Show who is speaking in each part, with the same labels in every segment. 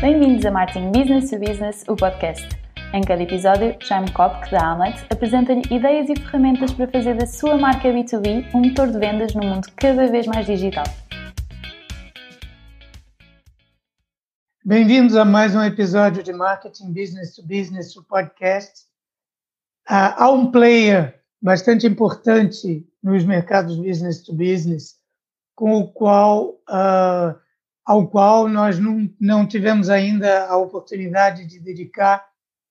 Speaker 1: Bem-vindos a Marketing Business to Business, o podcast. Em cada episódio, Jaime Kopk, da Amlet, apresenta-lhe ideias e ferramentas para fazer da sua marca B2B um motor de vendas num mundo cada vez mais digital.
Speaker 2: Bem-vindos a mais um episódio de Marketing Business to Business, o podcast. Ah, há um player bastante importante nos mercados business to business, com o qual uh, ao qual nós não, não tivemos ainda a oportunidade de dedicar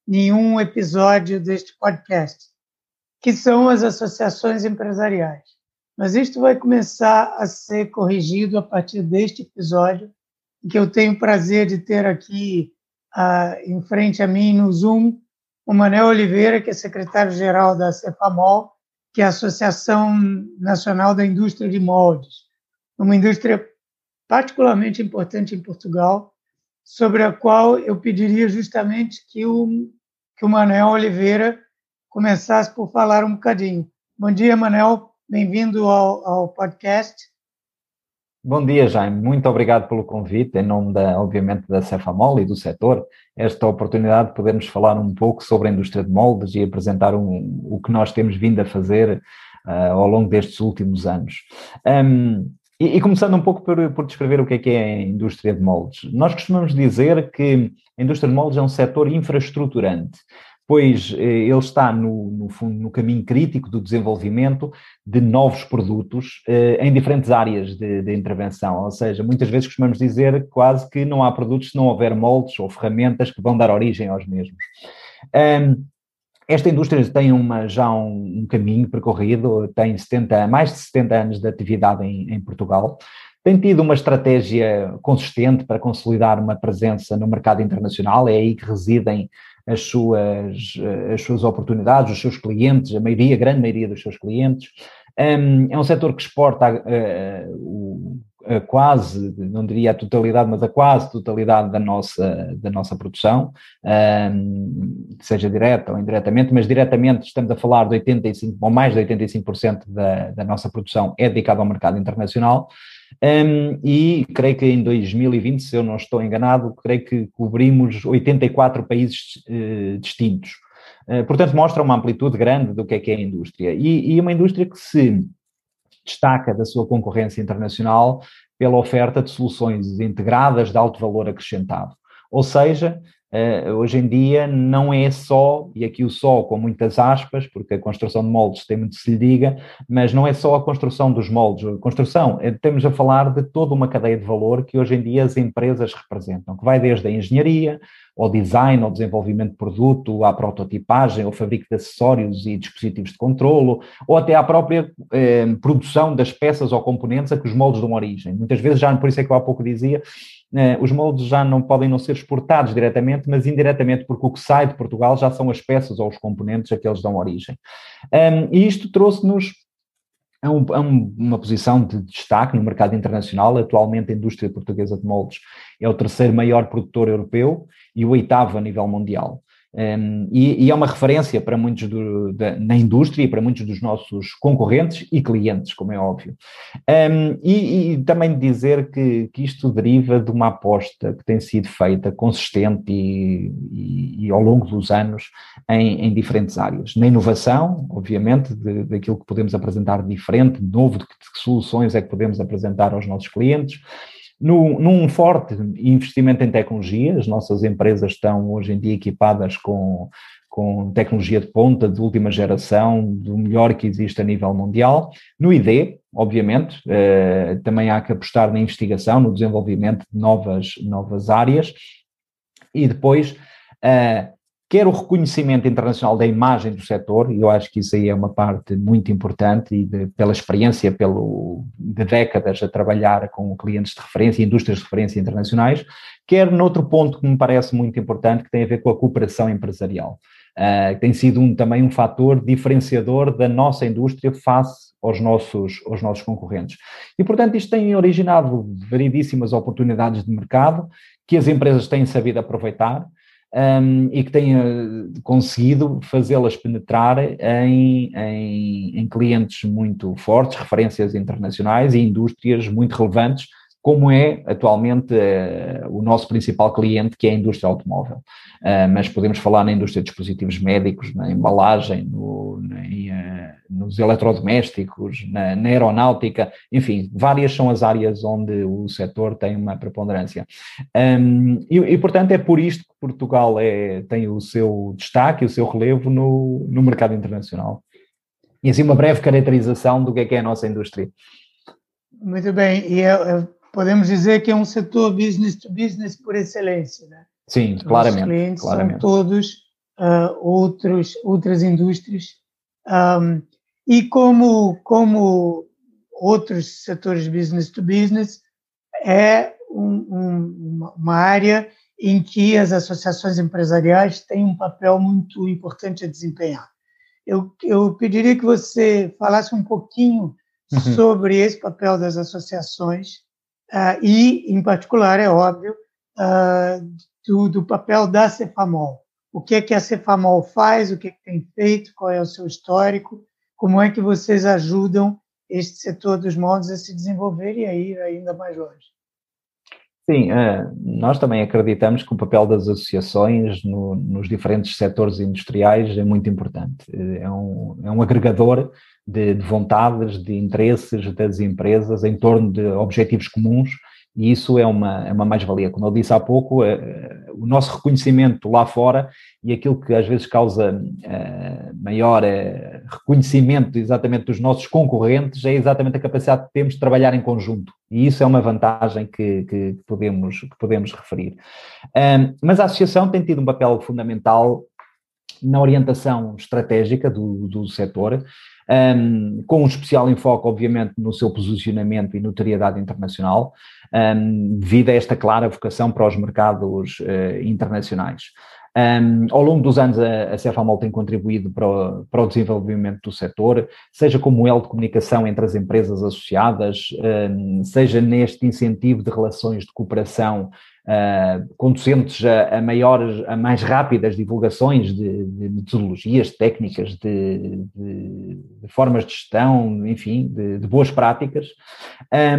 Speaker 2: nenhum episódio deste podcast, que são as associações empresariais. Mas isto vai começar a ser corrigido a partir deste episódio, que eu tenho o prazer de ter aqui uh, em frente a mim no Zoom o Manuel Oliveira, que é secretário-geral da CEPAMOL, que é a Associação Nacional da Indústria de Moldes, uma indústria particularmente importante em Portugal, sobre a qual eu pediria justamente que o, que o Manuel Oliveira começasse por falar um bocadinho. Bom dia, Manuel, bem-vindo ao, ao podcast.
Speaker 3: Bom dia, Jaime. Muito obrigado pelo convite, em nome, da, obviamente, da Cefamol e do setor, esta oportunidade de podermos falar um pouco sobre a indústria de moldes e apresentar um, o que nós temos vindo a fazer uh, ao longo destes últimos anos. Um, e, e, começando um pouco por, por, descrever o que é que é a indústria de moldes. Nós costumamos dizer que a indústria de moldes é um setor infraestruturante, pois eh, ele está no, no, no, caminho crítico do desenvolvimento de novos produtos eh, em diferentes áreas de, de, intervenção. Ou seja, muitas vezes costumamos dizer quase que não há produtos se não houver moldes ou ferramentas que vão dar origem aos mesmos. Um, esta indústria tem uma, já um, um, caminho percorrido, tem 70, mais de 70 anos de atividade em, em, Portugal, tem tido uma estratégia consistente para consolidar uma presença no mercado internacional, é aí que residem as suas, as suas oportunidades, os seus clientes, a maioria, a grande maioria dos seus clientes. Um, é um setor que exporta uh, o, a quase, não diria a totalidade, mas a quase totalidade da nossa, da nossa produção, um, seja direta ou indiretamente, mas diretamente estamos a falar de 85% ou mais de 85% da, da nossa produção é dedicada ao mercado internacional. Um, e creio que em 2020, se eu não estou enganado, creio que cobrimos 84 países uh, distintos. Uh, portanto, mostra uma amplitude grande do que é que é a indústria. E, e uma indústria que se destaca da sua concorrência internacional pela oferta de soluções integradas de alto valor acrescentado. Ou seja, Uh, hoje em dia não é só, e aqui o só com muitas aspas, porque a construção de moldes tem muito que se lhe diga, mas não é só a construção dos moldes, a construção, é, temos a falar de toda uma cadeia de valor que hoje em dia as empresas representam, que vai desde a engenharia, ao design, ao desenvolvimento de produto, à prototipagem, ao fabrico de acessórios e dispositivos de controlo, ou até à própria eh, produção das peças ou componentes a que os moldes dão origem. Muitas vezes, já por isso é que eu há pouco dizia, eh, os moldes já não podem não ser exportados diretamente, mas indiretamente, porque o que sai de Portugal já são as peças ou os componentes a que eles dão origem. Um, e isto trouxe-nos a, um, a, uma posição de destaque no mercado internacional. Atualmente, a indústria portuguesa de moldes é o terceiro maior produtor europeu e o oitavo a nível mundial. Um, e, e, é uma referência para muitos do, da, na indústria e para muitos dos nossos concorrentes e clientes, como é óbvio. Um, e, e, também dizer que, que, isto deriva de uma aposta que tem sido feita consistente e, e ao longo dos anos em, em, diferentes áreas. Na inovação, obviamente, de, daquilo que podemos apresentar de diferente, de novo, de que, de que soluções é que podemos apresentar aos nossos clientes no, num forte investimento em tecnologia, as nossas empresas estão hoje em dia equipadas com, com tecnologia de ponta, de última geração, do melhor que existe a nível mundial. No ID, obviamente, eh, também há que apostar na investigação, no desenvolvimento de novas, novas áreas. E depois, eh, quer o reconhecimento internacional da imagem do setor, e eu acho que isso aí é uma parte muito importante, e de, pela experiência pelo, de décadas a trabalhar com clientes de referência, indústrias de referência internacionais, quer noutro ponto que me parece muito importante, que tem a ver com a cooperação empresarial. Uh, tem sido um, também um fator diferenciador da nossa indústria face aos nossos, aos nossos concorrentes. E, portanto, isto tem originado variedíssimas oportunidades de mercado que as empresas têm sabido aproveitar, um, e que tenha conseguido fazê-las penetrar em, em, em, clientes muito fortes, referências internacionais e indústrias muito relevantes, como é atualmente uh, o nosso principal cliente, que é a indústria automóvel. Uh, mas podemos falar na indústria de dispositivos médicos, na embalagem, no, na, uh, nos eletrodomésticos, na, na, aeronáutica, enfim, várias são as áreas onde o setor tem uma preponderância. Um, e, e, portanto, é por isto que Portugal é, tem o seu destaque, o seu relevo no, no mercado internacional. E assim, uma breve caracterização do que é, que é a nossa indústria.
Speaker 2: Muito bem, e é, é podemos dizer que é um setor business to business por excelência, né?
Speaker 3: Sim, claramente. Os clientes claramente.
Speaker 2: são todos uh, outros, outras indústrias. Um, e como, como outros setores business to business, é um, um, uma área em que as associações empresariais têm um papel muito importante a desempenhar. Eu, eu pediria que você falasse um pouquinho uhum. sobre esse papel das associações uh, e, em particular, é óbvio, uh, do, do, papel da Cefamol. O que é que a Cefamol faz, o que, é que tem feito, qual é o seu histórico, como é que vocês ajudam este setor dos moldes a se desenvolver e a ir ainda mais longe.
Speaker 3: Sim, uh, nós também acreditamos que o papel das associações no, nos diferentes setores industriais é muito importante. É um, é um agregador de, de, vontades, de interesses das empresas em torno de objetivos comuns e isso é uma, é uma mais-valia. Como eu disse há pouco, é, o nosso reconhecimento lá fora e aquilo que às vezes causa é, maior é, reconhecimento exatamente dos nossos concorrentes é exatamente a capacidade que temos de trabalhar em conjunto. E isso é uma vantagem que, que podemos, que podemos referir. mas a associação tem tido um papel fundamental na orientação estratégica do, do setor, um, com um especial enfoque, obviamente, no seu posicionamento e notoriedade internacional, um, devido a esta clara vocação para os mercados uh, internacionais. Um, ao longo dos anos, a, a Cefamol tem contribuído para o, para o, desenvolvimento do setor, seja como elo de comunicação entre as empresas associadas, um, seja neste incentivo de relações de cooperação uh, conducentes a, a, maiores, a mais rápidas divulgações de, de metodologias, técnicas, de, de, de, formas de gestão, enfim, de, boas práticas,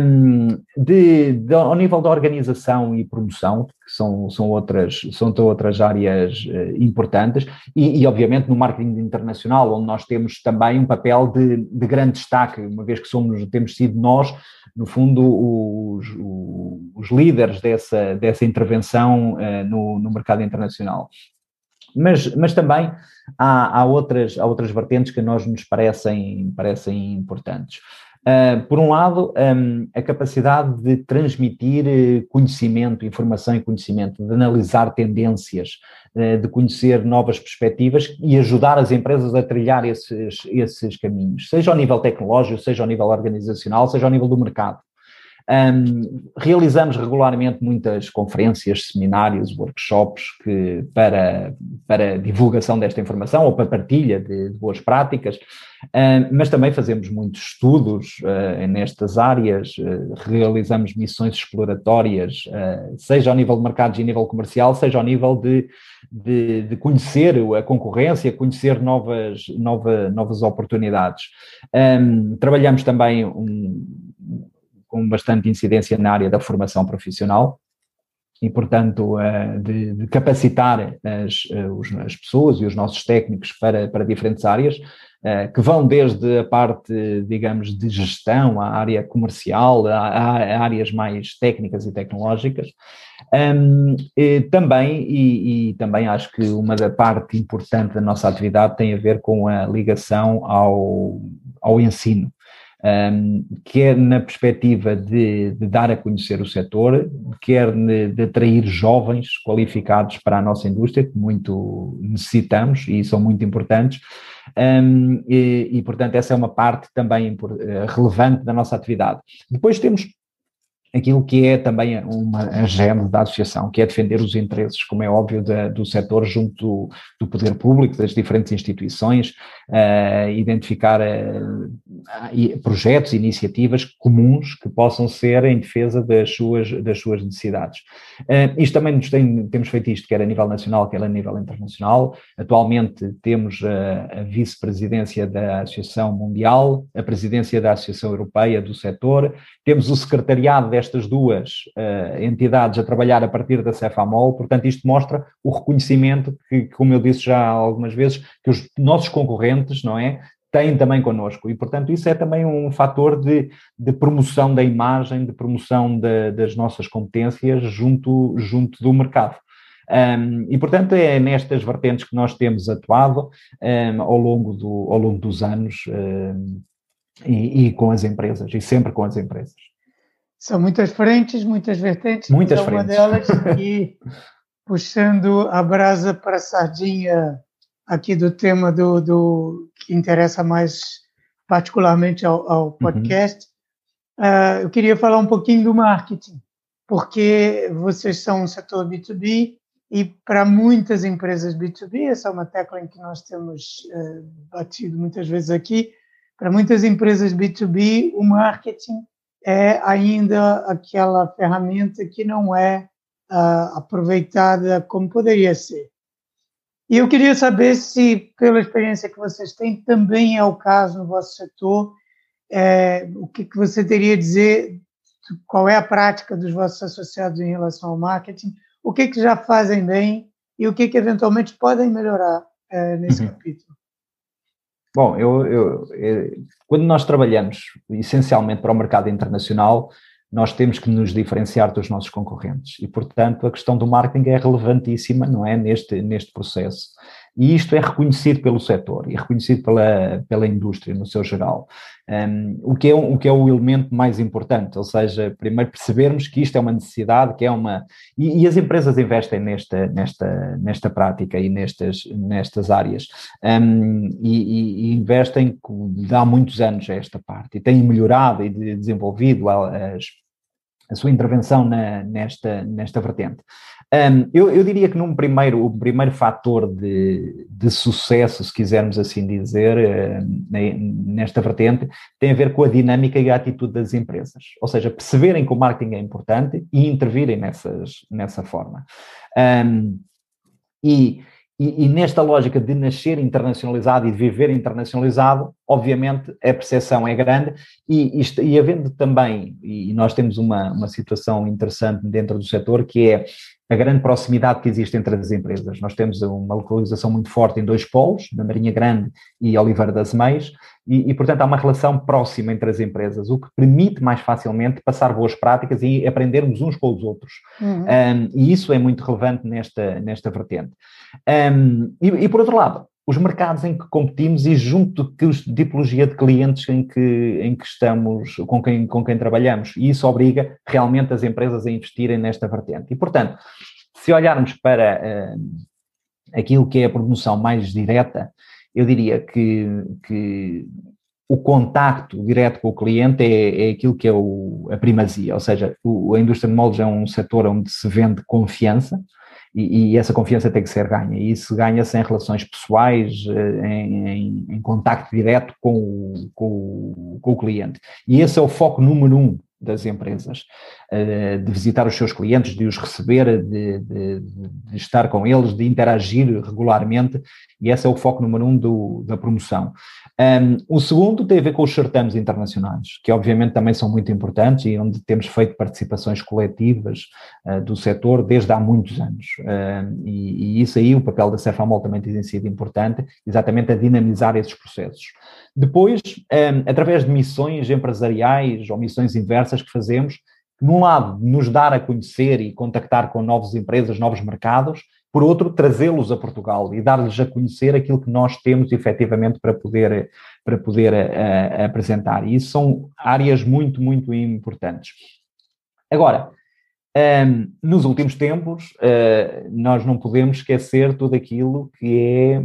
Speaker 3: um, de, ao nível da organização e promoção, que são, são, outras, são outras áreas uh, importantes, e, e, obviamente no marketing internacional, onde nós temos também um papel de, de grande destaque, uma vez que somos, temos sido nós, no fundo, os, os líderes dessa, dessa intervenção uh, no, no mercado internacional. Mas, mas também há, há, outras, há outras vertentes que a nós nos parecem, parecem importantes. Uh, por um lado, um, a capacidade de transmitir eh, conhecimento, informação e conhecimento, de analisar tendências, uh, de conhecer novas perspectivas e ajudar as empresas a trilhar esses, esses caminhos, seja ao nível tecnológico, seja ao nível organizacional, seja ao nível do mercado. Um, realizamos regularmente muitas conferências, seminários, workshops que, para, para divulgação desta informação ou para partilha de, de boas práticas, mas também fazemos muitos estudos uh, nestas áreas, uh, realizamos missões exploratórias, uh, seja ao nível de mercados e nível comercial, seja ao nível de, de, de conhecer a concorrência, conhecer novas, nova, novas oportunidades. Um, trabalhamos também um, com bastante incidência na área da formação profissional e, portanto, eh, de, de capacitar as, eh, as, pessoas e os nossos técnicos para, para diferentes áreas, eh, que vão desde a parte, digamos, de gestão, à área comercial, a, a áreas mais técnicas e tecnológicas. E também, e, e, também acho que uma da parte importante da nossa atividade tem a ver com a ligação ao, ao ensino um, quer na perspectiva de, de, dar a conhecer o setor, quer de, de atrair jovens qualificados para a nossa indústria, que muito necessitamos e são muito importantes. Um, e, e, portanto, essa é uma parte também eh, relevante da nossa atividade. Depois temos aquilo que é também uma gênese da associação, que é defender os interesses, como é óbvio, da, do setor junto do, do, poder público, das diferentes instituições, uh, identificar uh, projetos, iniciativas comuns que possam ser em defesa das suas, das suas necessidades. Uh, isto também nos tem, temos feito isto, quer a nível nacional, quer a nível internacional. Atualmente temos a, a vice-presidência da Associação Mundial, a presidência da Associação Europeia do setor, temos o secretariado destas duas uh, entidades a trabalhar a partir da Cefamol, portanto, isto mostra o reconhecimento que, como eu disse já algumas vezes, que os nossos concorrentes, não é, têm também connosco. E, portanto, isso é também um fator de, de promoção da imagem, de promoção de, das nossas competências junto, junto do mercado. Um, e, portanto, é nestas vertentes que nós temos atuado um, ao, longo do, ao longo dos anos um, e, e, com as empresas, e sempre com as empresas.
Speaker 2: São muitas frentes, muitas vertentes.
Speaker 3: Muitas frentes.
Speaker 2: Uma delas e puxando a brasa para a sardinha aqui do tema do, do que interessa mais particularmente ao, ao uhum. podcast, uhum. uh, eu queria falar um pouquinho do marketing, porque vocês são um setor B2B e para muitas empresas B2B, essa é uma tecla em que nós temos uh, batido muitas vezes aqui, para muitas empresas B2B, o marketing é ainda aquela ferramenta que não é uh, aproveitada como poderia ser. E eu queria saber se, pela experiência que vocês têm, também é o caso no vosso setor, é, o que, que você teria a dizer, qual é a prática dos vossos associados em relação ao marketing, o que, que já fazem bem e o que, que eventualmente podem melhorar é, nesse uhum. capítulo.
Speaker 3: Bom, eu, eu, eu, quando nós trabalhamos essencialmente para o mercado internacional, nós temos que nos diferenciar dos nossos concorrentes e, portanto, a questão do marketing é relevantíssima, não é, neste, neste processo. E isto é reconhecido pelo setor e reconhecido pela, pela indústria no seu geral. Um, o, que é, o que é o elemento mais importante, ou seja, primeiro percebermos que isto é uma necessidade, que é uma. E, e as empresas investem nesta, nesta, nesta prática e nestas, nestas áreas. Um, e, e, investem há muitos anos a esta parte e têm melhorado e desenvolvido as, a sua intervenção na, nesta, nesta vertente. Um, eu, eu, diria que num primeiro, o primeiro fator de, de sucesso, se quisermos assim dizer, nesta vertente, tem a ver com a dinâmica e a atitude das empresas. Ou seja, perceberem que o marketing é importante e intervirem nessas, nessa forma. Um, e, e, e, nesta lógica de nascer internacionalizado e de viver internacionalizado, obviamente a percepção é grande e, e, e havendo também, e nós temos uma, uma situação interessante dentro do setor, que é a grande proximidade que existe entre as empresas. Nós temos uma localização muito forte em dois polos, na Marinha Grande e Oliveira das Meias, e, e, portanto há uma relação próxima entre as empresas, o que permite mais facilmente passar boas práticas e aprendermos uns com os outros. Uhum. Um, e isso é muito relevante nesta, nesta vertente. Um, e, e por outro lado, os mercados em que competimos e junto os tipologia de clientes em que, em que estamos, com quem, com quem trabalhamos. E isso obriga realmente as empresas a investirem nesta vertente. E, portanto, se olharmos para uh, aquilo que é a promoção mais direta, eu diria que, que o contacto direto com o cliente é, é aquilo que é o, a primazia, ou seja, o, a indústria de moldes é um setor onde se vende confiança, e, e, essa confiança tem que ser ganha. E isso ganha-se em relações pessoais, eh, em, em, em contacto direto com o, com, com o cliente. E esse é o foco número um das empresas, eh, de visitar os seus clientes, de os receber, de, de, de, estar com eles, de interagir regularmente, e esse é o foco número um do, da promoção. Um, o segundo tem a ver com os certames internacionais, que obviamente também são muito importantes e onde temos feito participações coletivas uh, do setor desde há muitos anos. E, e, isso aí, o papel da Cefamol também tem sido importante, exatamente a dinamizar esses processos. Depois, um, através de missões empresariais ou missões inversas que fazemos, que, num lado, nos dar a conhecer e contactar com novas empresas, novos mercados, por outro, trazê-los a Portugal e dar-lhes a conhecer aquilo que nós temos efetivamente para poder, para poder uh, apresentar. E isso são áreas muito, muito importantes. Agora, um, ehm, nos últimos tempos, uh, nós não podemos esquecer tudo aquilo que, é,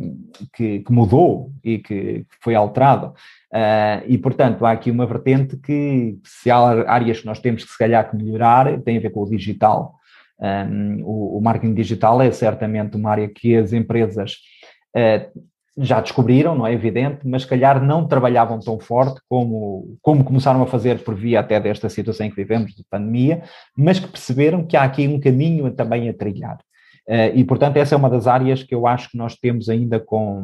Speaker 3: que, que mudou e que, que foi alterado. Uh, e, portanto, há aqui uma vertente que, se há áreas que nós temos que, se calhar, que melhorar, tem a ver com o digital. Um, o, o, marketing digital é certamente uma área que as empresas uh, já descobriram, não é evidente, mas calhar não trabalhavam tão forte como, como começaram a fazer por via até desta situação em que vivemos de pandemia, mas que perceberam que há aqui um caminho também a trilhar. Uh, e, portanto, essa é uma das áreas que eu acho que nós temos ainda com,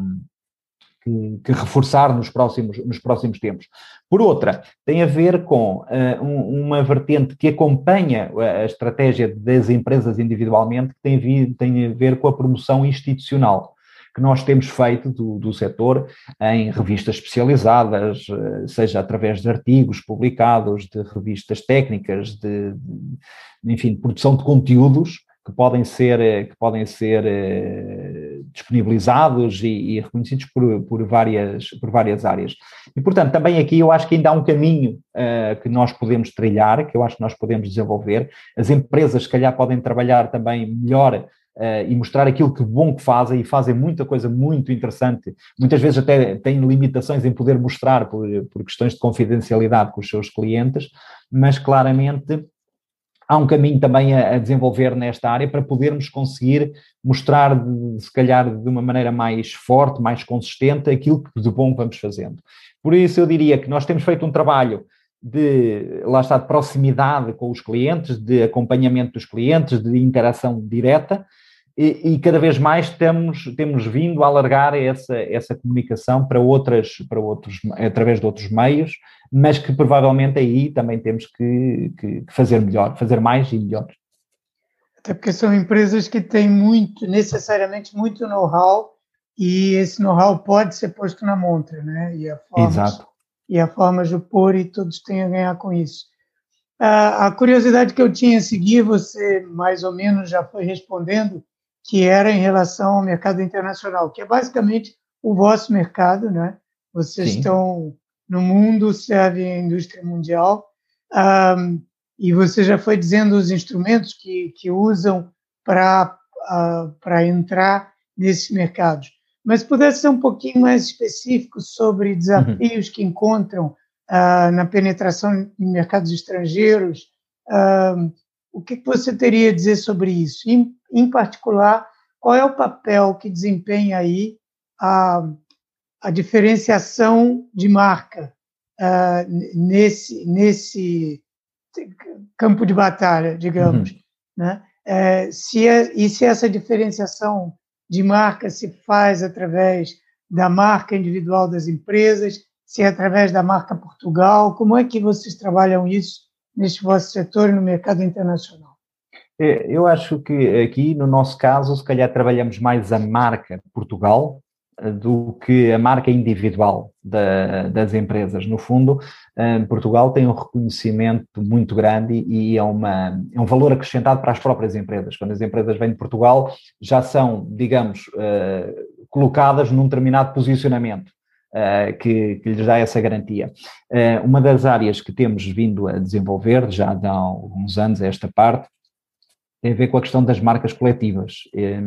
Speaker 3: que, que, reforçar nos próximos, nos próximos tempos. Por outra, tem a ver com uh, um, uma vertente que acompanha a estratégia das empresas individualmente, que tem, tem a ver com a promoção institucional que nós temos feito do, do setor em revistas especializadas, eh, seja através de artigos publicados, de revistas técnicas, de, de enfim, produção de conteúdos que podem ser, eh, que podem ser disponibilizados e, e reconhecidos por, por, várias, por várias áreas. E, portanto, também aqui eu acho que ainda há um caminho uh, que nós podemos trilhar, que eu acho que nós podemos desenvolver. As empresas, se calhar, podem trabalhar também melhor Uh, e mostrar aquilo que bom que fazem e fazem muita coisa muito interessante. Muitas vezes até têm limitações em poder mostrar por, por questões de confidencialidade com os seus clientes, mas claramente há um caminho também a, a, desenvolver nesta área para podermos conseguir mostrar, de, se calhar, de uma maneira mais forte, mais consistente, aquilo que de bom vamos fazendo. Por isso, eu diria que nós temos feito um trabalho de, lá está, de proximidade com os clientes, de acompanhamento dos clientes, de interação direta, e, e, cada vez mais temos, temos vindo a alargar essa, essa comunicação para outras, para outros, através de outros meios, mas que provavelmente aí também temos que, que, que fazer melhor, fazer mais e melhor.
Speaker 2: Até porque são empresas que têm muito, necessariamente muito know-how e esse know-how pode ser posto na montra, né? E a forma, Exato. E a forma de pôr e todos têm a ganhar com isso. A, a curiosidade que eu tinha a seguir, você mais ou menos já foi respondendo, que era em relação ao mercado internacional, que é basicamente o vosso mercado, né? Vocês Sim. estão no mundo, servem a indústria mundial, um, e você já foi dizendo os instrumentos que, que usam para uh, para entrar nesses mercados. Mas pudesse ser um pouquinho mais específico sobre desafios uhum. que encontram uh, na penetração em mercados estrangeiros, uh, o que, você teria a dizer sobre isso? Em, em particular, qual é o papel que desempenha aí a, a diferenciação de marca uh, nesse, nesse campo de batalha, digamos? Uhum. Né? É, se é, e se essa diferenciação de marca se faz através da marca individual das empresas, se é através da marca Portugal, como é que vocês trabalham isso neste vosso setor no mercado internacional?
Speaker 3: É, eu acho que aqui, no nosso caso, se calhar trabalhamos mais a marca Portugal eh, do que a marca individual da, das empresas. No fundo, eh, Portugal tem um reconhecimento muito grande e é, uma, é um valor acrescentado para as próprias empresas. Quando as empresas vêm de Portugal, já são, digamos, eh, colocadas num determinado posicionamento. Uh, que, que, lhes dá essa garantia. Uh, uma das áreas que temos vindo a desenvolver já há alguns anos, esta parte, tem a ver com a questão das marcas coletivas eh,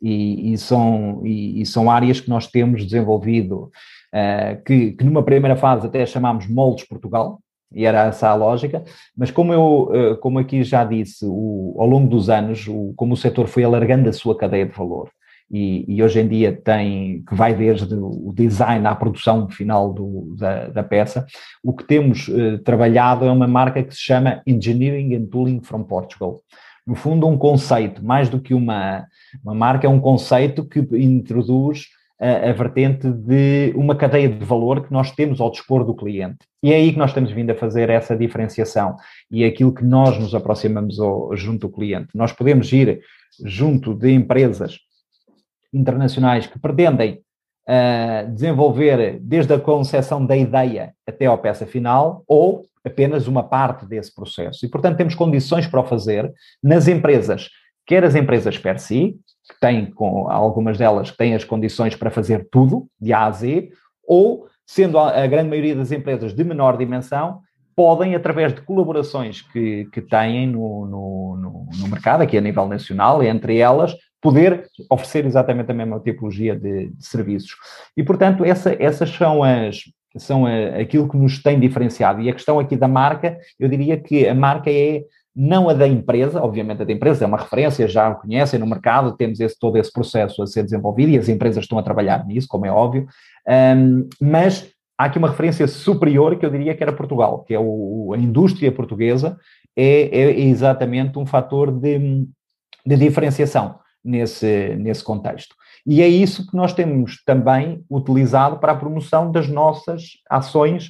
Speaker 3: e, e, são, e, e são áreas que nós temos desenvolvido, uh, que, que numa primeira fase até chamámos Moldes Portugal, e era essa a lógica, mas como eu, como aqui já disse, o, ao longo dos anos, o, como o setor foi alargando a sua cadeia de valor, e, e, hoje em dia tem, que vai desde o design à produção final do, da, da, peça, o que temos eh, trabalhado é uma marca que se chama Engineering and Tooling from Portugal. No fundo, um conceito, mais do que uma, uma marca, é um conceito que introduz a, a, vertente de uma cadeia de valor que nós temos ao dispor do cliente. E é aí que nós temos vindo a fazer essa diferenciação e é aquilo que nós nos aproximamos ao, junto do cliente. Nós podemos ir junto de empresas internacionais que pretendem uh, desenvolver desde a concepção da ideia até à peça final ou apenas uma parte desse processo. E, portanto, temos condições para o fazer nas empresas, quer as empresas per si, que têm, com algumas delas, que têm as condições para fazer tudo, de A a Z, ou, sendo a, grande maioria das empresas de menor dimensão, podem, através de colaborações que, que têm no, no, no, no mercado, aqui a nível nacional, entre elas, poder oferecer exatamente a mesma tipologia de, de serviços. E, portanto, essa, essas são as são a, aquilo que nos tem diferenciado. E a questão aqui da marca, eu diria que a marca é não a da empresa, obviamente a da empresa é uma referência, já a conhecem no mercado, temos esse, todo esse processo a ser desenvolvido e as empresas estão a trabalhar nisso, como é óbvio, um, mas há aqui uma referência superior que eu diria que era Portugal, que é o, a indústria portuguesa, é, é exatamente um fator de, de diferenciação nesse, nesse contexto. E é isso que nós temos também utilizado para a promoção das nossas ações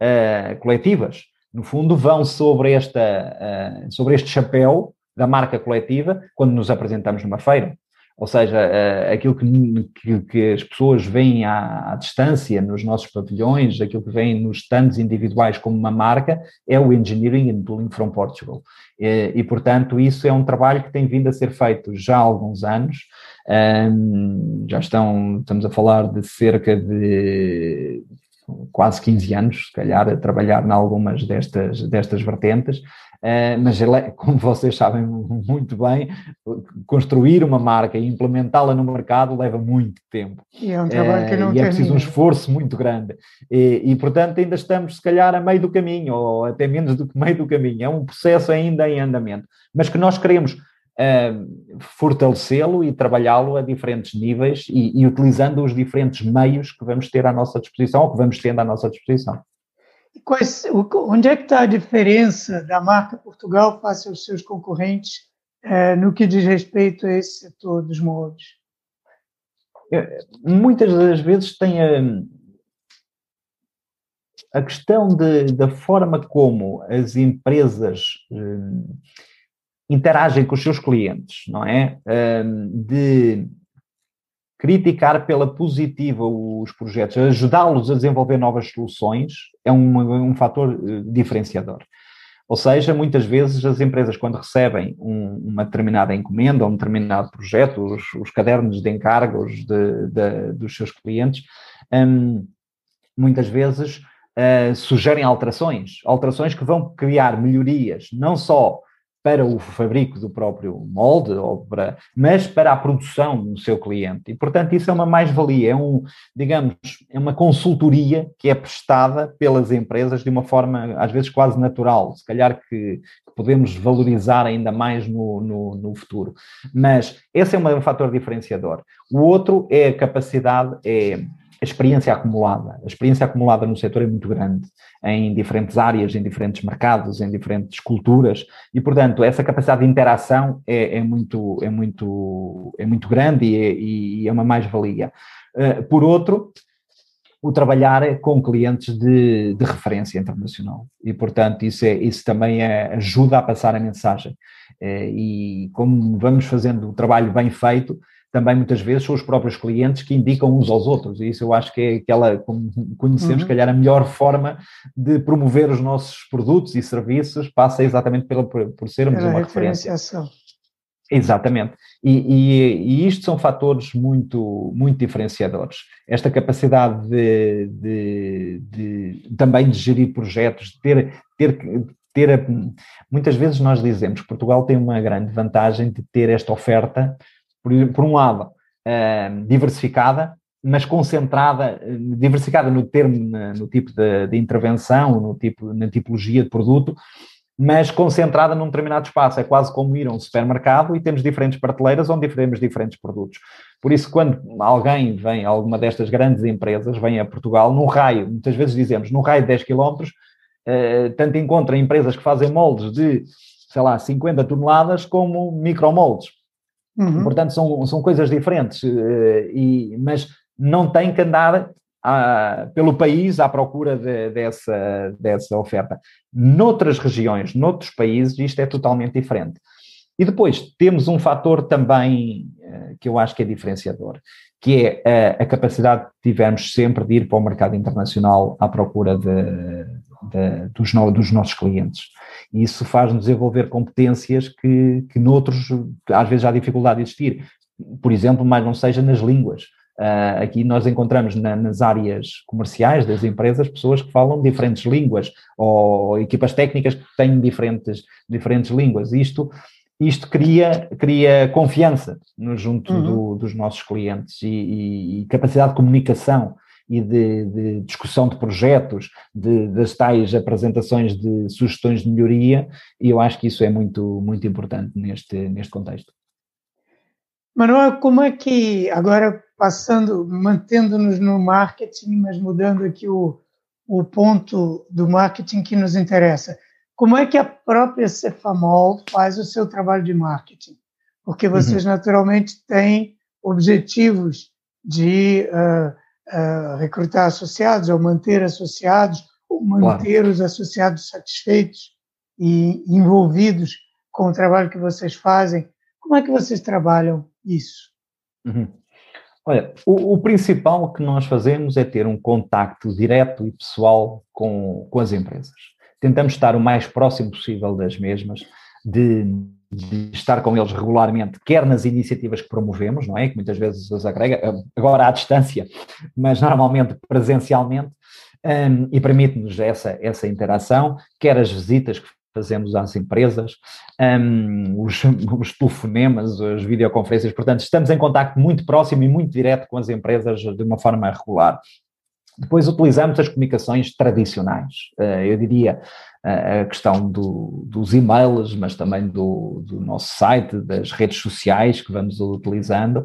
Speaker 3: uh, coletivas. No fundo, vão sobre, esta, uh, sobre este chapéu da marca coletiva quando nos apresentamos numa feira. Ou seja, uh, aquilo que, que, que, as pessoas veem à, à, distância nos nossos pavilhões, aquilo que vem nos stands individuais como uma marca, é o Engineering and Tooling from Portugal. E, e, portanto, isso é um trabalho que tem vindo a ser feito já há alguns anos. Um, já estão, estamos a falar de cerca de quase 15 anos, se calhar, a trabalhar em algumas destas, destas vertentes. Uh, mas, é, como vocês sabem muito bem, construir uma marca e implementá-la no mercado leva muito tempo.
Speaker 2: E é um trabalho que não
Speaker 3: uh, E é preciso um esforço muito grande. E, e, portanto, ainda estamos, se calhar, a meio do caminho, ou até menos do que meio do caminho. É um processo ainda em andamento, mas que nós queremos uh, fortalecê-lo e trabalhá-lo a diferentes níveis e, e utilizando os diferentes meios que vamos ter à nossa disposição, ou que vamos tendo à nossa disposição.
Speaker 2: Quais, onde é que está a diferença da marca Portugal face aos seus concorrentes é, no que diz respeito a esse setor dos moldes?
Speaker 3: Muitas das vezes tem a, a questão de, da forma como as empresas hum, interagem com os seus clientes, não é? De criticar pela positiva os projetos, ajudá-los a desenvolver novas soluções, é um, um fator eh, diferenciador. Ou seja, muitas vezes as empresas, quando recebem um, uma determinada encomenda ou um determinado projeto, os, os cadernos de encargos de, de, dos seus clientes, muitas vezes uh, sugerem alterações, alterações que vão criar melhorias, não só para o fabrico do próprio molde, ou para, mas para a produção do seu cliente. E, portanto, isso é uma mais-valia, é um, digamos, é uma consultoria que é prestada pelas empresas de uma forma, às vezes, quase natural. Se calhar que, podemos valorizar ainda mais no, no, no, futuro. Mas esse é um fator diferenciador. O outro é a capacidade, é a experiência acumulada. A experiência acumulada no setor é muito grande, em diferentes áreas, em diferentes mercados, em diferentes culturas, e, portanto, essa capacidade de interação é, é muito, é, muito, é muito grande e é, e é uma mais-valia. Uh, por outro, o trabalhar com clientes de, de, referência internacional. E, portanto, isso, é, isso também é, ajuda a passar a mensagem. É, e como vamos fazendo o trabalho bem feito, também muitas vezes são os próprios clientes que indicam uns aos outros, e isso eu acho que é aquela, como conhecemos, uhum. calhar, a melhor forma de promover os nossos produtos e serviços passa exatamente pela, por sermos uma referência. Exatamente. E, e, e, isto são fatores muito, muito diferenciadores. Esta capacidade de, de, de também de gerir projetos, de ter, ter, ter. Muitas vezes nós dizemos que Portugal tem uma grande vantagem de ter esta oferta por, por um lado, uh, diversificada, mas concentrada, diversificada no termo, no tipo de, de, intervenção, no tipo, na tipologia de produto, mas concentrada num determinado espaço. É quase como ir a um supermercado e temos diferentes prateleiras onde temos diferentes produtos. Por isso, quando alguém vem, alguma destas grandes empresas, vem a Portugal, num raio, muitas vezes dizemos, num raio de 10 km, uh, tanto encontra empresas que fazem moldes de, sei lá, 50 toneladas, como micromoldes. Uhum. Portanto, são, são coisas diferentes, uh, e, mas não tem que andar a, pelo país à procura de, dessa, dessa oferta. Noutras regiões, noutros países, isto é totalmente diferente. E depois temos um fator também uh, que eu acho que é diferenciador, que é a, a, capacidade que tivemos sempre de ir para o mercado internacional à procura de, de, dos, no, dos nossos clientes. E isso faz-nos desenvolver competências que, que noutros, às vezes, há dificuldade de existir. Por exemplo, mais não seja nas línguas. Uh, aqui nós encontramos na, nas áreas comerciais das empresas pessoas que falam diferentes línguas ou equipas técnicas que têm diferentes, diferentes línguas. Isto, isto cria, cria confiança no junto uhum. do, dos nossos clientes e, e, e, capacidade de comunicação e de, de discussão de projetos, de, das tais apresentações de sugestões de melhoria, e eu acho que isso é muito, muito importante neste, neste contexto.
Speaker 2: Manuel, como é que, agora passando, mantendo-nos no marketing, mas mudando aqui o, o ponto do marketing que nos interessa, como é que a própria Cefamol faz o seu trabalho de marketing? Porque vocês uhum. naturalmente têm objetivos de uh, uh, recrutar associados ou manter associados, ou manter claro. os associados satisfeitos e envolvidos com o trabalho que vocês fazem. Como é que vocês trabalham isso?
Speaker 3: Uhum. Olha, o, o, principal que nós fazemos é ter um contacto direto e pessoal com, com as empresas. Tentamos estar o mais próximo possível das mesmas, de, de, estar com eles regularmente, quer nas iniciativas que promovemos, não é? Que muitas vezes as agrega, agora à distância, mas normalmente presencialmente, um, e permite-nos essa, essa interação, quer as visitas que fazemos às empresas, um, os, os, telefonemas, as videoconferências, portanto, estamos em contato muito próximo e muito direto com as empresas de uma forma regular. Depois utilizamos as comunicações tradicionais, uh, eu diria uh, a questão do, dos e-mails, mas também do, do, nosso site, das redes sociais que vamos utilizando,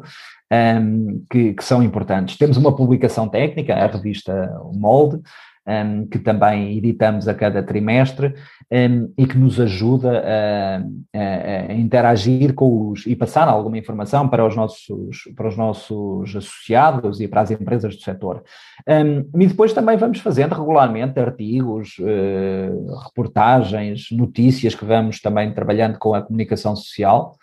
Speaker 3: um, que, que, são importantes. Temos uma publicação técnica, a revista Molde, um, que também editamos a cada trimestre um, e que nos ajuda a, a, a, interagir com os e passar alguma informação para os nossos, para os nossos associados e para as empresas do setor. Um, e depois também vamos fazendo regularmente artigos, uh, reportagens, notícias que vamos também trabalhando com a comunicação social.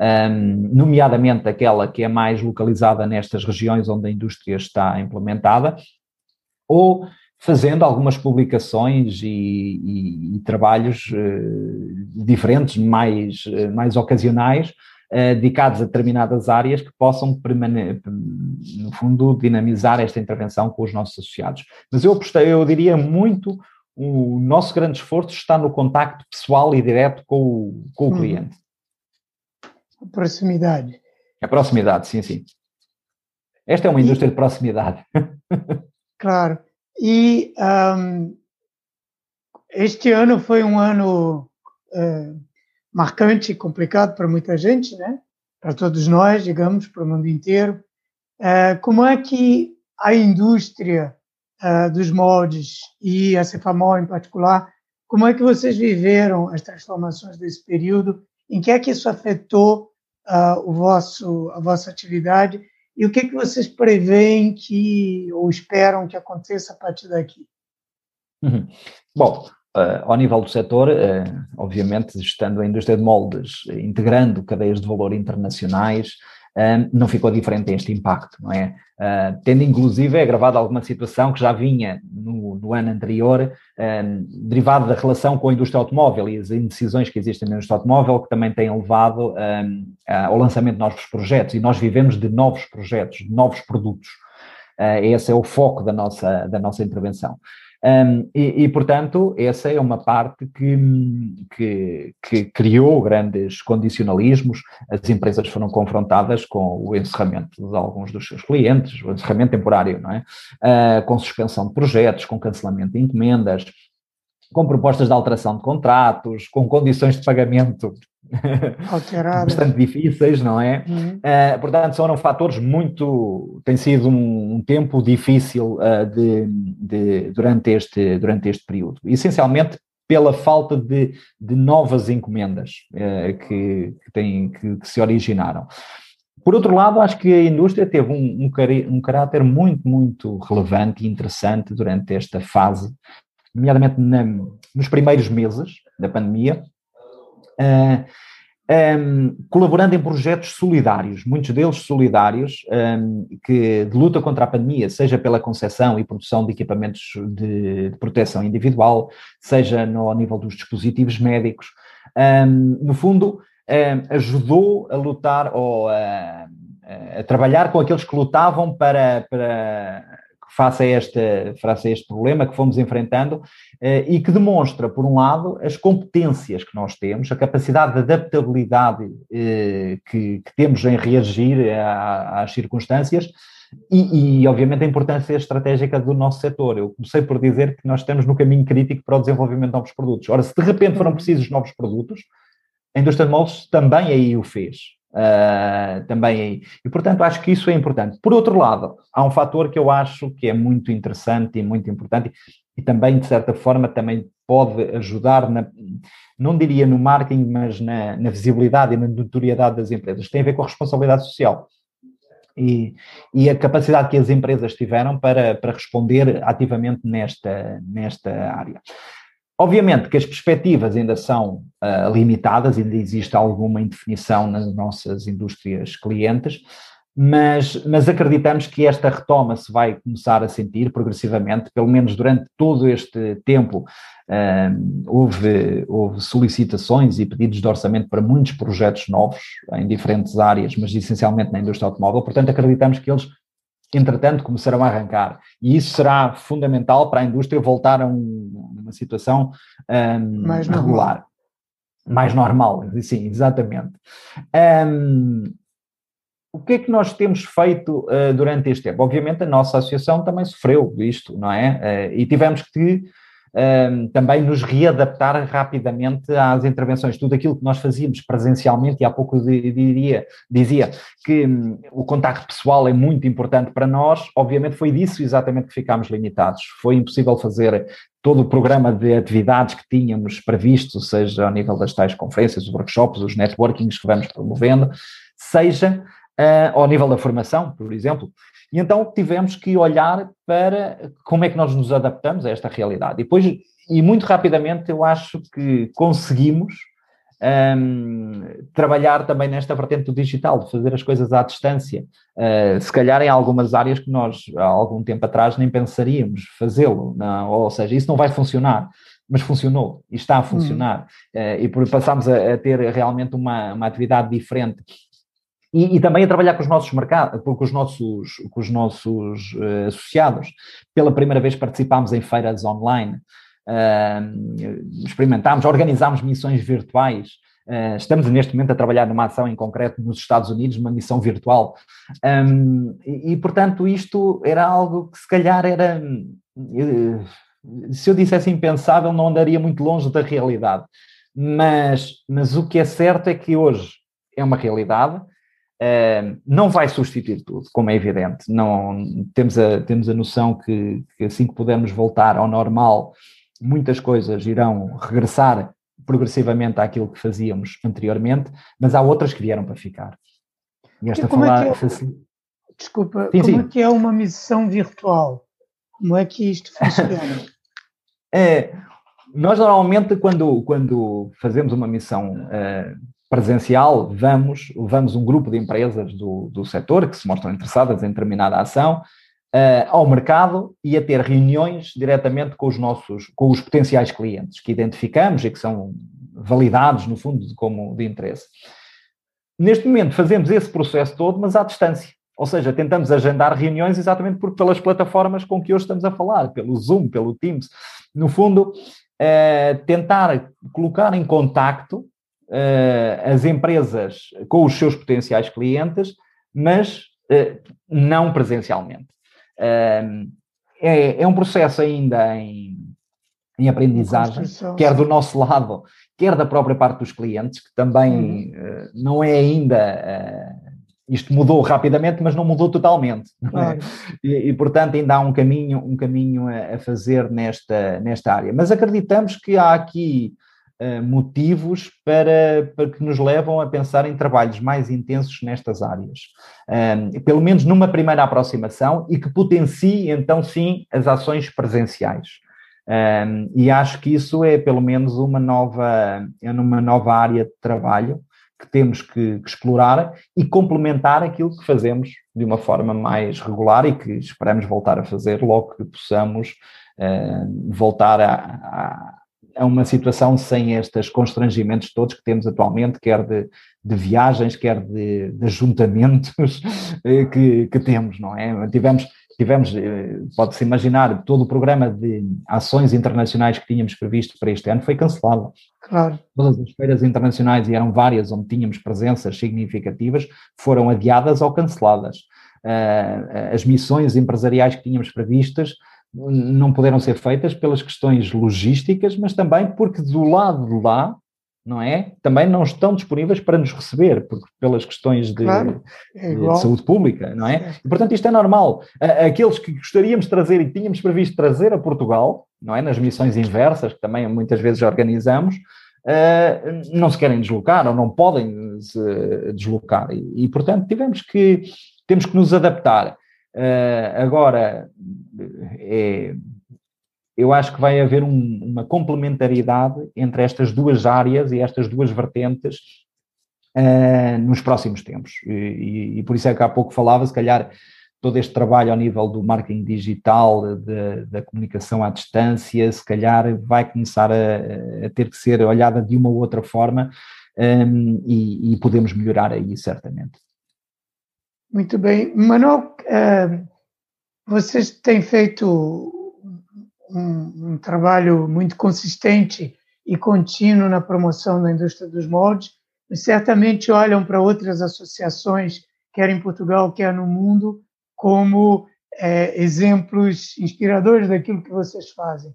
Speaker 3: Um, nomeadamente aquela que é mais localizada nestas regiões onde a indústria está implementada, ou fazendo algumas publicações e, e, e trabalhos uh, diferentes, mais, uh, mais ocasionais, uh, dedicados a determinadas áreas que possam, no fundo, dinamizar esta intervenção com os nossos associados. Mas eu, eu diria muito, o nosso grande esforço está no contacto pessoal e direto com o, com o hum. cliente.
Speaker 2: A proximidade.
Speaker 3: A proximidade, sim, sim. Esta é uma indústria de proximidade.
Speaker 2: Claro. E um, este ano foi um ano é, marcante e complicado para muita gente, né? Para todos nós, digamos, para o mundo inteiro. É, como é que a indústria é, dos moldes e a Cefamol em particular, como é que vocês viveram as transformações desse período? Em que é que isso afetou uh, o vosso, a vossa atividade e o que, que vocês preveem que, ou esperam que aconteça a partir daqui?
Speaker 3: Uhum. Bom, uh, ao nível do setor, uh, obviamente, estando a indústria de moldes, integrando cadeias de valor internacionais, não ficou diferente este impacto, não é? Uh, tendo inclusive agravado alguma situação que já vinha no, no ano anterior, derivado da relação com a indústria automóvel e as indecisões que existem na indústria automóvel, que também têm levado ao lançamento de novos projetos, e nós vivemos de novos projetos, de novos produtos. Uh, esse é o foco da nossa, da nossa intervenção. Um, e, e, portanto, essa é uma parte que, que, que, criou grandes condicionalismos. As empresas foram confrontadas com o encerramento de alguns dos seus clientes, o encerramento temporário, não é? Uh, com suspensão de projetos, com cancelamento de encomendas, com propostas de alteração de contratos, com condições de pagamento bastante difíceis, não é? Uhum. Uh, portanto, são fatores muito. tem sido um, um tempo difícil uh, de, de, durante, este, durante este período. Essencialmente pela falta de, de novas encomendas uh, que, que, têm, que, que, se originaram. Por outro lado, acho que a indústria teve um, um, um caráter muito, muito relevante e interessante durante esta fase, nomeadamente na, nos primeiros meses da pandemia, um, colaborando em projetos solidários, muitos deles solidários, um, que de luta contra a pandemia, seja pela concessão e produção de equipamentos de, de proteção individual, seja no ao nível dos dispositivos médicos. Um, no fundo, ajudou a lutar ou a, a, trabalhar com aqueles que lutavam para, para face a, este, face a este problema que fomos enfrentando eh, e que demonstra, por um lado, as competências que nós temos, a capacidade de adaptabilidade eh, que, que temos em reagir às circunstâncias e, e, obviamente, a importância estratégica do nosso setor. Eu comecei por dizer que nós estamos no caminho crítico para o desenvolvimento de novos produtos. Ora, se de repente foram precisos novos produtos, a indústria de moldes também aí o fez. Uh, também aí. E, portanto, acho que isso é importante. Por outro lado, há um fator que eu acho que é muito interessante e muito importante e também, de certa forma, também pode ajudar, na, não diria no marketing, mas na, na visibilidade e na notoriedade das empresas. Tem a ver com a responsabilidade social. e, e, a capacidade que as empresas tiveram para, para responder ativamente nesta, nesta área. Obviamente que as perspectivas ainda são uh, limitadas, ainda existe alguma indefinição nas nossas indústrias clientes, mas, mas acreditamos que esta retoma se vai começar a sentir progressivamente, pelo menos durante todo este tempo. Uh, houve, houve solicitações e pedidos de orçamento para muitos projetos novos em diferentes áreas, mas essencialmente na indústria automóvel, portanto, acreditamos que eles entretanto, começarão a arrancar. E isso será fundamental para a indústria voltar a um, uma situação um, mais regular. Normal. Mais normal, sim, exatamente. Um, o que é que nós temos feito uh, durante este tempo? Obviamente a nossa associação também sofreu isto, não é? Uh, e tivemos que um, também nos readaptar rapidamente às intervenções. Tudo aquilo que nós fazíamos presencialmente, e há pouco diria, dizia que um, o contacto pessoal é muito importante para nós, obviamente foi disso exatamente que ficámos limitados. Foi impossível fazer todo o programa de atividades que tínhamos previsto, seja ao nível das tais conferências, os workshops, os networkings que vamos promovendo, seja uh, ao nível da formação, por exemplo. E então tivemos que olhar para como é que nós nos adaptamos a esta realidade. E depois, e muito rapidamente, eu acho que conseguimos um, trabalhar também nesta vertente do digital, de fazer as coisas à distância. Uh, se calhar em algumas áreas que nós, há algum tempo atrás, nem pensaríamos fazê-lo, ou seja, isso não vai funcionar mas funcionou e está a funcionar. Hum. Uh, e por passámos a, a, ter realmente uma, uma atividade diferente e, e, também a trabalhar com os nossos mercados, com os nossos, com os nossos uh, associados. Pela primeira vez participámos em feiras online, uh, experimentámos, organizámos missões virtuais. Uh, estamos neste momento a trabalhar numa ação em concreto nos Estados Unidos, uma missão virtual. Um, e, e, portanto, isto era algo que se calhar era. Se eu dissesse impensável, não andaria muito longe da realidade. Mas, mas o que é certo é que hoje é uma realidade não vai substituir tudo, como é evidente. Não, temos, a, temos a noção que, que, assim que pudermos voltar ao normal, muitas coisas irão regressar progressivamente àquilo que fazíamos anteriormente, mas há outras que vieram para ficar.
Speaker 2: E esta como falar, é que é, desculpa, sim, como sim. é que é uma missão virtual? Como é que isto funciona?
Speaker 3: é, nós normalmente, quando, quando fazemos uma missão uh, presencial, vamos, levamos um grupo de empresas do, do setor que se mostram interessadas em determinada ação uh, ao mercado e a ter reuniões diretamente com os nossos, com os potenciais clientes que identificamos e que são validados, no fundo, como de interesse. Neste momento fazemos esse processo todo, mas à distância. Ou seja, tentamos agendar reuniões exatamente por, pelas plataformas com que hoje estamos a falar, pelo Zoom, pelo Teams. No fundo, uh, tentar colocar em contacto as empresas com os seus potenciais clientes, mas uh, não presencialmente. Uh, é, é, um processo ainda em, em aprendizagem, quer do nosso lado, quer da própria parte dos clientes, que também uhum. não é ainda isto mudou rapidamente, mas não mudou totalmente. É? Claro. É? E, e, portanto, ainda há um caminho, um caminho a, a, fazer nesta, nesta área. Mas acreditamos que há aqui motivos para, para que nos levam a pensar em trabalhos mais intensos nestas áreas. Um, pelo menos numa primeira aproximação e que potencie, então, sim, as ações presenciais. Um, e acho que isso é, pelo menos, uma nova, é nova área de trabalho que temos que, que, explorar e complementar aquilo que fazemos de uma forma mais regular e que esperamos voltar a fazer logo que possamos uh, voltar a, a uma situação sem estes constrangimentos todos que temos atualmente, quer de, de viagens, quer de, de ajuntamentos eh, que, que, temos, não é? Tivemos, tivemos eh, pode-se imaginar, todo o programa de ações internacionais que tínhamos previsto para este ano foi cancelado.
Speaker 2: Claro.
Speaker 3: Todas as feiras internacionais, e eram várias onde tínhamos presenças significativas, foram adiadas ou canceladas. Uh, as missões empresariais que tínhamos previstas não puderam ser feitas pelas questões logísticas, mas também porque do lado de lá, não é? Também não estão disponíveis para nos receber, porque, pelas questões de, claro, é de, saúde pública, não é? E, portanto, isto é normal. Aqueles que gostaríamos de trazer e tínhamos previsto trazer a Portugal, não é? Nas missões inversas, que também muitas vezes organizamos, Uh, não se querem deslocar ou não podem se deslocar. E, e, portanto, tivemos que temos que nos adaptar. agora, é, eu acho que vai haver um, uma complementaridade entre estas duas áreas e estas duas vertentes uh, nos próximos tempos. E, e, e, por isso é que há pouco falava, se calhar, todo este trabalho ao nível do marketing digital, de, da comunicação à distância, se calhar vai começar a, a ter que ser olhada de uma ou outra forma um, e, e, podemos melhorar aí, certamente.
Speaker 2: Muito bem. Manuel, uh, vocês têm feito um, um trabalho muito consistente e contínuo na promoção da indústria dos moldes, mas certamente olham para outras associações, quer em Portugal, quer no mundo, como é, exemplos inspiradores daquilo que vocês fazem.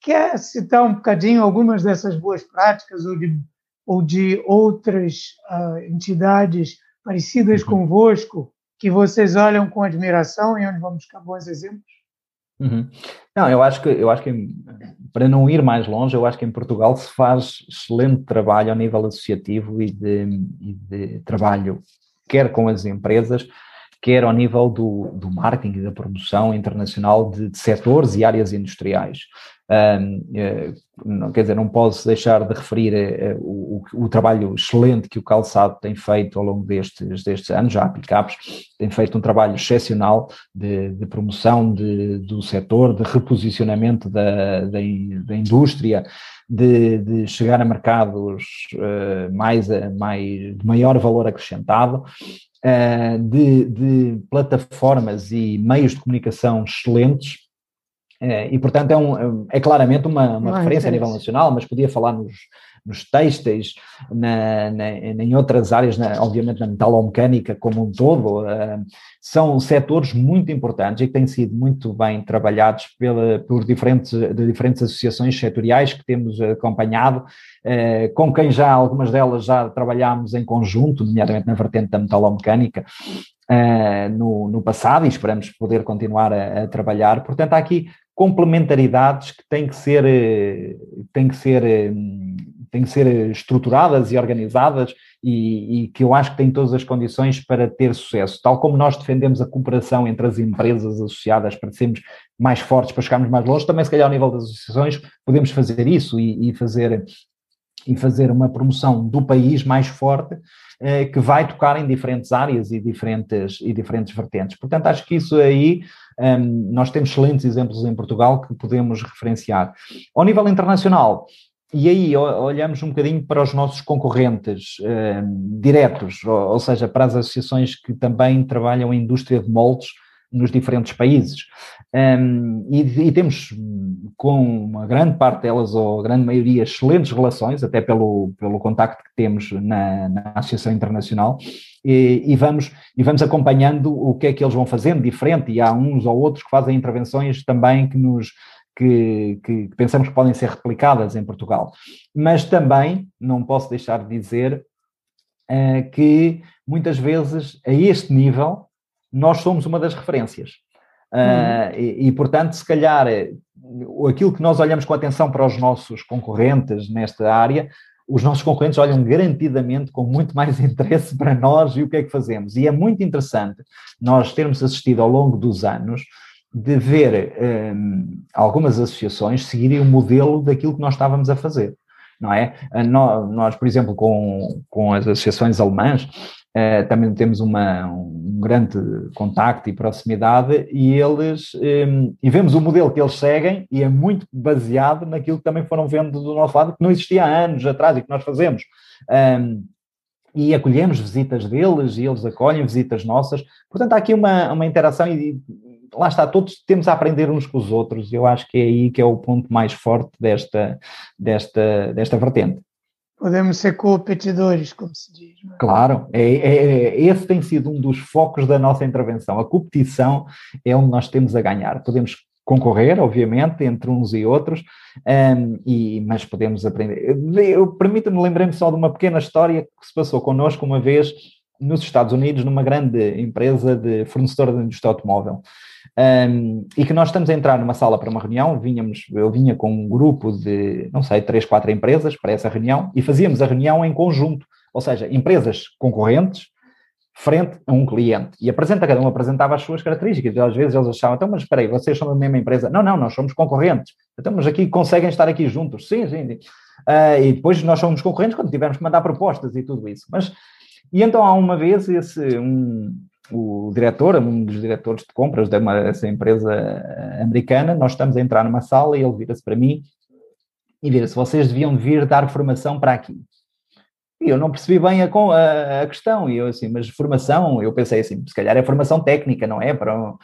Speaker 2: Quer citar um bocadinho algumas dessas boas práticas ou de, ou de outras uh, entidades parecidas uhum. convosco que vocês olham com admiração e onde vamos buscar bons exemplos?
Speaker 3: Uhum. Não, eu acho que eu acho que para não ir mais longe, eu acho que em Portugal se faz excelente trabalho ao nível associativo e de, e de trabalho, quer com as empresas, quer ao nível do, do marketing e da promoção internacional de, de setores e áreas industriais. Um, eh, quer dizer, não posso deixar de referir uh, o, o, trabalho excelente que o calçado tem feito ao longo destes, destes anos, já a Picapes tem feito um trabalho excepcional de, de promoção de, do setor, de reposicionamento da, da, da indústria, de, de, chegar a mercados mais, mais, de maior valor acrescentado, de, de plataformas e meios de comunicação excelentes e, portanto, é, um, é claramente uma, uma referência a nível nacional, mas podia falar nos, nos têxteis, na, na, em outras áreas, na, obviamente na metalomecânica como um todo, uh, são setores muito importantes e que têm sido muito bem trabalhados pela, por diferentes, de diferentes associações setoriais que temos acompanhado, uh, com quem já algumas delas já trabalhámos em conjunto, nomeadamente na vertente da metalomecânica, Uh, no, no, passado e esperamos poder continuar a, a, trabalhar. Portanto, há aqui complementaridades que têm que ser, eh, têm que ser, eh, têm que ser estruturadas e organizadas e, e, que eu acho que têm todas as condições para ter sucesso. Tal como nós defendemos a cooperação entre as empresas associadas para sermos mais fortes, para chegarmos mais longe, também se calhar ao nível das associações podemos fazer isso e, e fazer e fazer uma promoção do país mais forte que vai tocar em diferentes áreas e diferentes, e diferentes vertentes. Portanto, acho que isso aí um, nós temos excelentes exemplos em Portugal que podemos referenciar. Ao nível internacional, e aí olhamos um bocadinho para os nossos concorrentes um, diretos, ou, ou, seja, para as associações que também trabalham em indústria de moldes nos diferentes países. Um, e, e, temos com uma grande parte delas, ou a grande maioria, excelentes relações, até pelo, pelo contacto que temos na, na Associação Internacional, e, e, vamos, e vamos acompanhando o que é que eles vão fazendo diferente, e há uns ou outros que fazem intervenções também que nos que, que, pensamos que podem ser replicadas em Portugal. Mas também não posso deixar de dizer uh, que muitas vezes, a este nível, nós somos uma das referências. Uh, e, e, portanto, se calhar, eh, aquilo que nós olhamos com atenção para os nossos concorrentes nesta área, os nossos concorrentes olham garantidamente com muito mais interesse para nós e o que é que fazemos. E é muito interessante nós termos assistido ao longo dos anos de ver um, algumas associações seguirem o modelo daquilo que nós estávamos a fazer. Não é? Nós, nós por exemplo, com, com as associações alemãs, Uh, também temos uma, um grande contacto e proximidade e eles um, ehm, e vemos o modelo que eles seguem e é muito baseado naquilo que também foram vendo do nosso lado, que não existia há anos atrás e que nós fazemos. Um, ehm, e acolhemos visitas deles e eles acolhem visitas nossas. Portanto, há aqui uma, uma interação e lá está, todos temos a aprender uns com os outros. Eu acho que é aí que é o ponto mais forte desta, desta, desta vertente.
Speaker 2: Podemos ser competidores, como se diz.
Speaker 3: É? Claro, é, é, é, esse tem sido um dos focos da nossa intervenção. A competição é onde nós temos a ganhar. Podemos concorrer, obviamente, entre uns e outros, um, e, mas podemos aprender. Eu, permito-me, lembrei-me só de uma pequena história que se passou connosco uma vez nos Estados Unidos, numa grande empresa de fornecedora de indústria automóvel. Um, e que nós estamos a entrar numa sala para uma reunião, vinhamos, eu vinha com um grupo de, não sei, três, quatro empresas para essa reunião e fazíamos a reunião em conjunto, ou seja, empresas concorrentes frente a um cliente e apresenta, cada um apresentava as suas características, e às vezes eles achavam, então, mas espera aí, vocês são da mesma empresa? Não, não, nós somos concorrentes. Então, mas aqui conseguem estar aqui juntos? Sim, sim. sim. Uh, e depois nós somos concorrentes quando tivermos que mandar propostas e tudo isso. Mas, e então há uma vez esse, um, o diretor, um dos diretores de compras dessa empresa americana, nós estamos a entrar numa sala e ele vira-se para mim e vira-se, vocês deviam vir dar formação para aqui. E eu não percebi bem a, a, a, questão, e eu assim, mas formação, eu pensei assim, se calhar é formação técnica, não é? Para,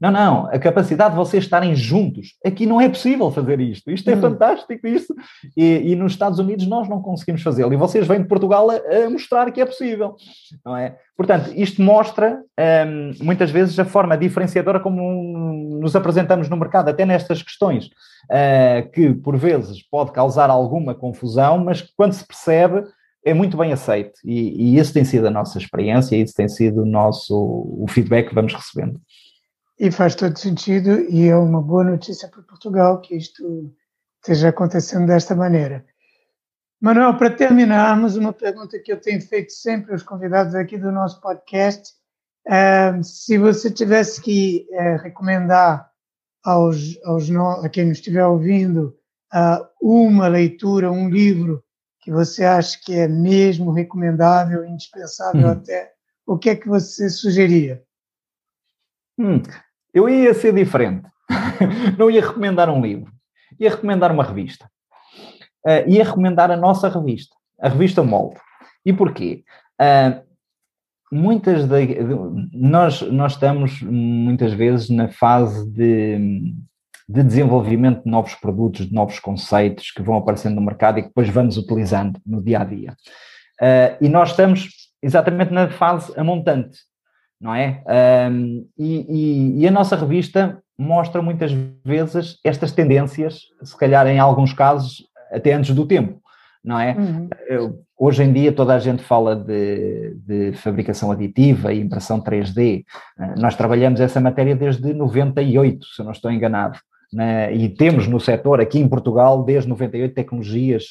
Speaker 3: não, não, a capacidade de vocês estarem juntos. Aqui não é possível fazer isto. Isto é hum. fantástico, isto. E, e, nos Estados Unidos nós não conseguimos fazê-lo. E vocês vêm de Portugal a, a, mostrar que é possível. Não é? Portanto, isto mostra um, muitas vezes a forma diferenciadora como nos apresentamos no mercado, até nestas questões, uh, que por vezes pode causar alguma confusão, mas que quando se percebe é muito bem aceito. E, e isso tem sido a nossa experiência, isso tem sido o nosso o feedback que vamos recebendo.
Speaker 2: E faz todo sentido, e é uma boa notícia para Portugal que isto esteja acontecendo desta maneira. Manuel, para terminarmos, uma pergunta que eu tenho feito sempre aos convidados aqui do nosso podcast: é, se você tivesse que é, recomendar aos, aos a quem nos estiver ouvindo uh, uma leitura, um livro que você acha que é mesmo recomendável, indispensável hum. até, o que é que você sugeria?
Speaker 3: Hum, eu ia ser diferente. Não ia recomendar um livro, ia recomendar uma revista. Uh, ia recomendar a nossa revista, a revista Molde. E porquê? Uh, muitas de, de, nós, nós estamos muitas vezes na fase de, de desenvolvimento de novos produtos, de novos conceitos que vão aparecendo no mercado e que depois vamos utilizando no dia a dia. Uh, e nós estamos exatamente na fase amontante não é? Um, e, e, e, a nossa revista mostra muitas vezes estas tendências, se calhar em alguns casos até antes do tempo, não é? Uhum. Hoje em dia toda a gente fala de, de, fabricação aditiva e impressão 3D. Ah, nós trabalhamos essa matéria desde 98, se eu não estou enganado né, e temos no setor aqui em Portugal desde 98 tecnologias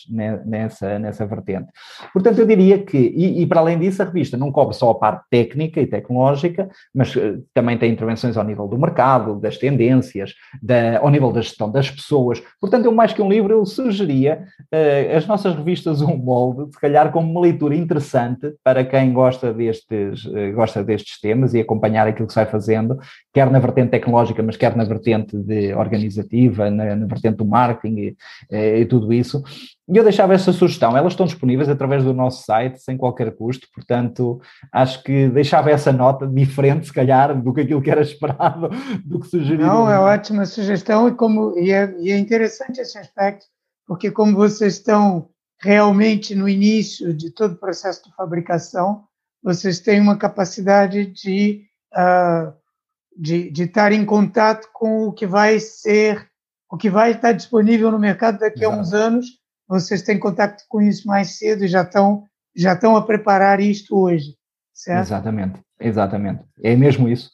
Speaker 3: nessa, nessa vertente. Portanto, eu diria que, e, e, para além disso, a revista não cobre só a parte técnica e tecnológica, mas uh, também tem intervenções ao nível do mercado, das tendências, da, ao nível da gestão das pessoas. Portanto, eu mais que um livro, eu sugeria uh, as nossas revistas Um Molde, se calhar como uma leitura interessante para quem gosta destes, uh, gosta destes temas e acompanhar aquilo que se vai fazendo, quer na vertente tecnológica, mas quer na vertente de organização organizativa, na, na vertente do marketing e, e, tudo isso. E eu deixava essa sugestão, elas estão disponíveis através do nosso site, sem qualquer custo, portanto, acho que deixava essa nota diferente, se calhar, do que aquilo que era esperado, do que sugerido.
Speaker 2: Não, é ótima sugestão e, como, e, é, e é interessante esse aspecto, porque como vocês estão realmente no início de todo o processo de fabricação, vocês têm uma capacidade de uh, de, de estar em contato com o que vai ser, o que vai estar disponível no mercado daqui Exato. a uns anos. Vocês têm contato com isso mais cedo e já estão, já estão a preparar isto hoje, certo?
Speaker 3: Exatamente, exatamente. É mesmo isso.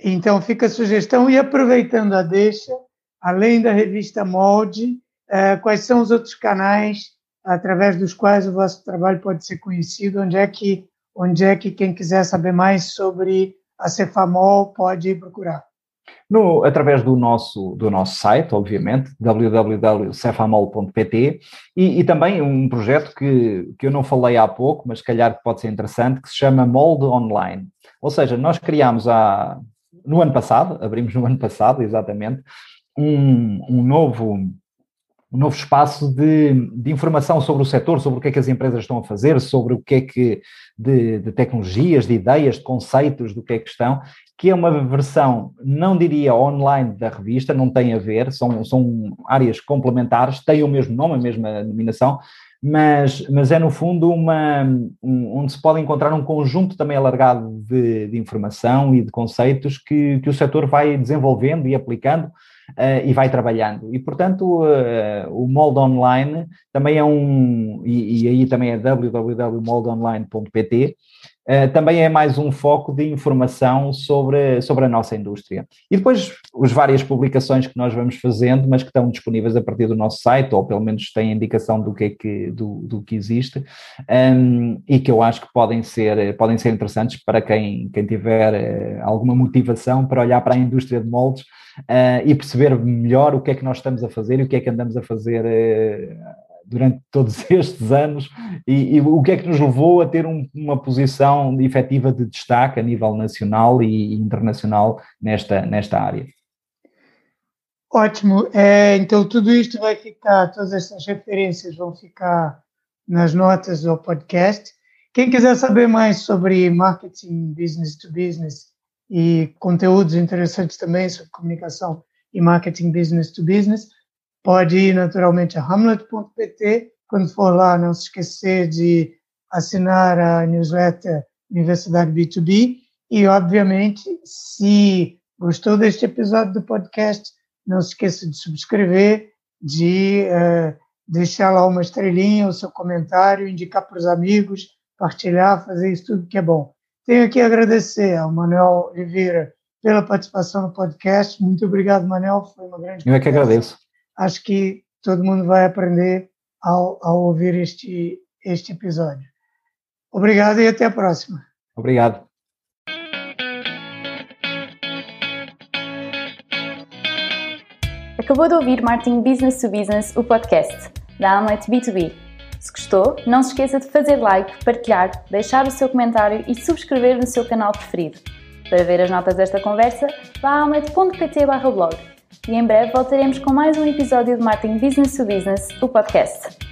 Speaker 2: Então fica a sugestão e aproveitando a deixa, além da revista Molde, eh, quais são os outros canais através dos quais o vosso trabalho pode ser conhecido? Onde é que, onde é que quem quiser saber mais sobre a Cefamol pode procurar?
Speaker 3: No, através do nosso, do nosso site, obviamente, www.cefamol.pt e, e, também um projeto que, que eu não falei há pouco, mas calhar pode ser interessante, que se chama Molde Online. Ou seja, nós criámos há, no ano passado, abrimos no ano passado, exatamente, um, um novo um novo espaço de, de, informação sobre o setor, sobre o que é que as empresas estão a fazer, sobre o que é que de, de, tecnologias, de ideias, de conceitos do que é que estão, que é uma versão, não diria online da revista, não tem a ver, são, são áreas complementares, têm o mesmo nome, a mesma denominação, mas, mas é no fundo uma, um, onde se pode encontrar um conjunto também alargado de, de informação e de conceitos que, que o setor vai desenvolvendo e aplicando uh, e vai trabalhando. E, portanto, uh, o molde online também é um, e, e aí também é www.moldeonline.pt, Uh, também é mais um foco de informação sobre, sobre a nossa indústria. E depois as várias publicações que nós vamos fazendo, mas que estão disponíveis a partir do nosso site, ou pelo menos têm indicação do que é que, do, do que existe, um, ehm, e que eu acho que podem ser, podem ser interessantes para quem, quem tiver uh, alguma motivação para olhar para a indústria de moldes uh, e perceber melhor o que é que nós estamos a fazer e o que é que andamos a fazer durante todos estes anos e, e, o que é que nos levou a ter um, uma posição efetiva de destaque a nível nacional e internacional nesta, nesta área.
Speaker 2: Ótimo. É, então, tudo isto vai ficar, todas estas referências vão ficar nas notas do podcast. Quem quiser saber mais sobre marketing business to business e conteúdos interessantes também sobre comunicação e marketing business to business, pode ir naturalmente a hamlet.pt. Quando for lá, não se esquecer de assinar a newsletter Universidade B2B. E, obviamente, se gostou deste episódio do podcast, não se esqueça de subscrever, de uh, deixar lá uma estrelinha, o seu comentário, indicar para os amigos, partilhar, fazer isso tudo que é bom. Tenho que agradecer ao Manuel Oliveira pela participação no podcast. Muito obrigado, Manuel. Foi uma grande.
Speaker 3: Eu é que agradeço
Speaker 2: acho que todo mundo vai aprender ao, ao ouvir este, este episódio. Obrigado e até a próxima.
Speaker 3: Obrigado.
Speaker 1: Acabou de ouvir Marketing Business to Business, o podcast da Amlet B2B. Se gostou, não se esqueça de fazer like, partilhar, deixar o seu comentário e subscrever no seu canal preferido. Para ver as notas desta conversa, vá a amlet.pt blog e em breve voltaremos com mais um episódio de Marketing Business to Business, o podcast.